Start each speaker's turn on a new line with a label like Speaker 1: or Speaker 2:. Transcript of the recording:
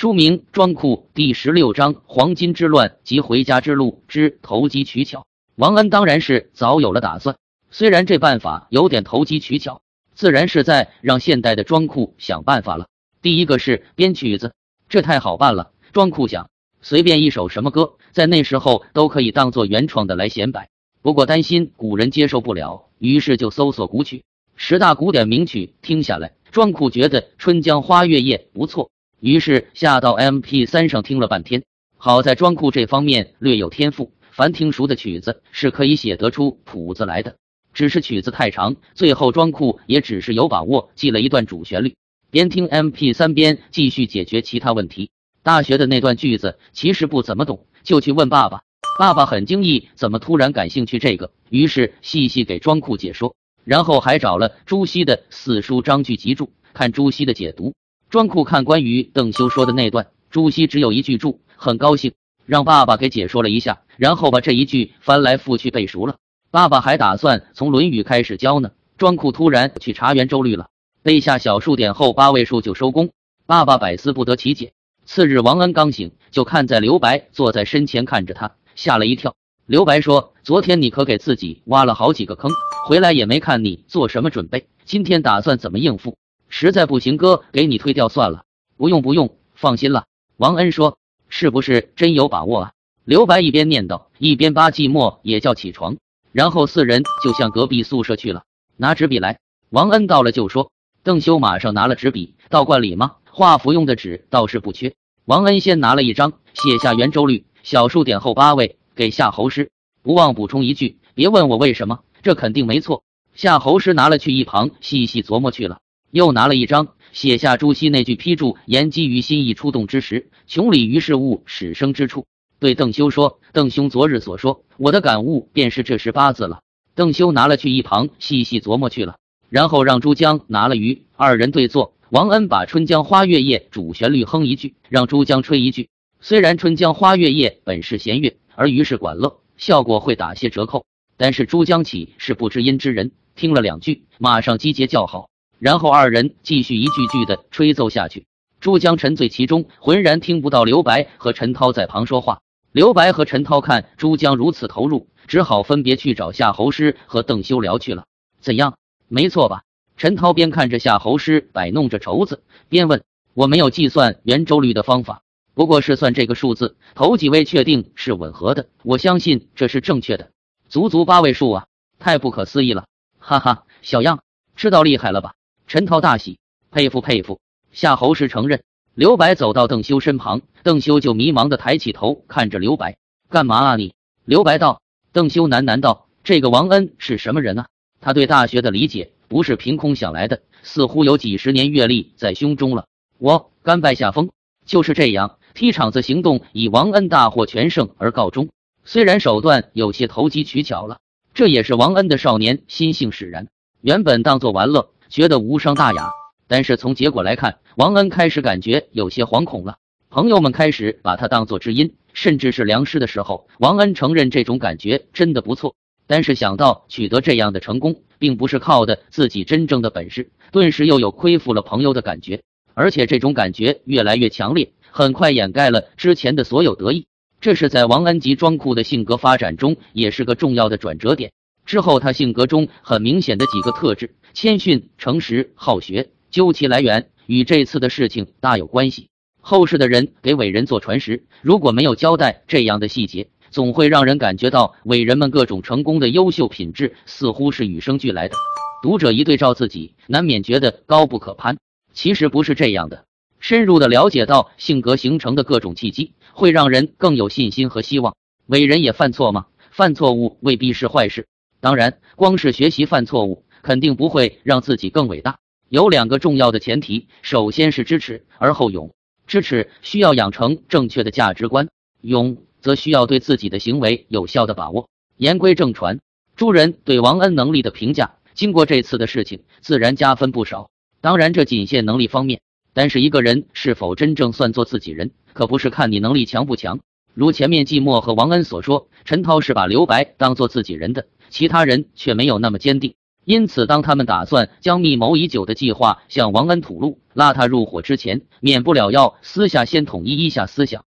Speaker 1: 书名《庄库》第十六章《黄金之乱及回家之路之投机取巧》。王恩当然是早有了打算，虽然这办法有点投机取巧，自然是在让现代的庄库想办法了。第一个是编曲子，这太好办了。庄库想，随便一首什么歌，在那时候都可以当做原创的来显摆。不过担心古人接受不了，于是就搜索古曲，十大古典名曲听下来，庄库觉得《春江花月夜》不错。于是下到 M P 三上听了半天，好在庄库这方面略有天赋，凡听熟的曲子是可以写得出谱子来的。只是曲子太长，最后庄库也只是有把握记了一段主旋律，边听 M P 三边继续解决其他问题。大学的那段句子其实不怎么懂，就去问爸爸。爸爸很惊异，怎么突然感兴趣这个？于是细细给庄库解说，然后还找了朱熹的《四书章句集注》，看朱熹的解读。庄库看关于邓修说的那段，朱熹只有一句注，很高兴，让爸爸给解说了一下，然后把这一句翻来覆去背熟了。爸爸还打算从《论语》开始教呢。庄库突然去查圆周率了，背下小数点后八位数就收工。爸爸百思不得其解。次日，王恩刚醒，就看在刘白坐在身前看着他，吓了一跳。刘白说：“昨天你可给自己挖了好几个坑，回来也没看你做什么准备，今天打算怎么应付？”实在不行，哥给你退掉算了。不用不用，放心了。王恩说：“是不是真有把握啊？”刘白一边念叨，一边扒寂寞也叫起床，然后四人就向隔壁宿舍去了。拿纸笔来。王恩到了就说：“邓修马上拿了纸笔，倒灌里吗？画符用的纸倒是不缺。”王恩先拿了一张，写下圆周率，小数点后八位，给夏侯师，不忘补充一句：“别问我为什么，这肯定没错。”夏侯师拿了去一旁细细琢磨去了。又拿了一张，写下朱熹那句批注：“言基于心意出动之时，穷理于事物始生之处。”对邓修说：“邓兄昨日所说，我的感悟便是这十八字了。”邓修拿了去一旁细细琢磨去了，然后让朱江拿了鱼，二人对坐。王恩把《春江花月夜》主旋律哼一句，让朱江吹一句。虽然《春江花月夜》本是弦乐，而鱼是管乐，效果会打些折扣，但是朱江岂是不知音之人？听了两句，马上击节叫好。然后二人继续一句句的吹奏下去，朱江沉醉其中，浑然听不到刘白和陈涛在旁说话。刘白和陈涛看朱江如此投入，只好分别去找夏侯师和邓修聊去了。怎样？没错吧？陈涛边看着夏侯师摆弄着绸子，边问：“我没有计算圆周率的方法，不过是算这个数字，头几位确定是吻合的，我相信这是正确的，足足八位数啊！太不可思议了！哈哈，小样，知道厉害了吧？”陈涛大喜，佩服佩服。夏侯氏承认。刘白走到邓修身旁，邓修就迷茫的抬起头看着刘白，干嘛啊你？刘白道。邓修喃喃道：“这个王恩是什么人啊？他对大学的理解不是凭空想来的，似乎有几十年阅历在胸中了。”我甘拜下风，就是这样。踢场子行动以王恩大获全胜而告终，虽然手段有些投机取巧了，这也是王恩的少年心性使然。原本当作玩乐。觉得无伤大雅，但是从结果来看，王恩开始感觉有些惶恐了。朋友们开始把他当作知音，甚至是良师的时候，王恩承认这种感觉真的不错。但是想到取得这样的成功，并不是靠的自己真正的本事，顿时又有亏负了朋友的感觉。而且这种感觉越来越强烈，很快掩盖了之前的所有得意。这是在王恩吉装酷的性格发展中，也是个重要的转折点。之后，他性格中很明显的几个特质。谦逊、诚实、好学，究其来源，与这次的事情大有关系。后世的人给伟人做传时，如果没有交代这样的细节，总会让人感觉到伟人们各种成功的优秀品质似乎是与生俱来的。读者一对照自己，难免觉得高不可攀。其实不是这样的。深入的了解到性格形成的各种契机，会让人更有信心和希望。伟人也犯错吗？犯错误未必是坏事。当然，光是学习犯错误。肯定不会让自己更伟大。有两个重要的前提，首先是知耻，而后勇。知耻需要养成正确的价值观，勇则需要对自己的行为有效的把握。言归正传，诸人对王恩能力的评价，经过这次的事情，自然加分不少。当然，这仅限能力方面。但是一个人是否真正算作自己人，可不是看你能力强不强。如前面季默和王恩所说，陈涛是把刘白当做自己人的，其他人却没有那么坚定。因此，当他们打算将密谋已久的计划向王恩吐露，拉他入伙之前，免不了要私下先统一一下思想。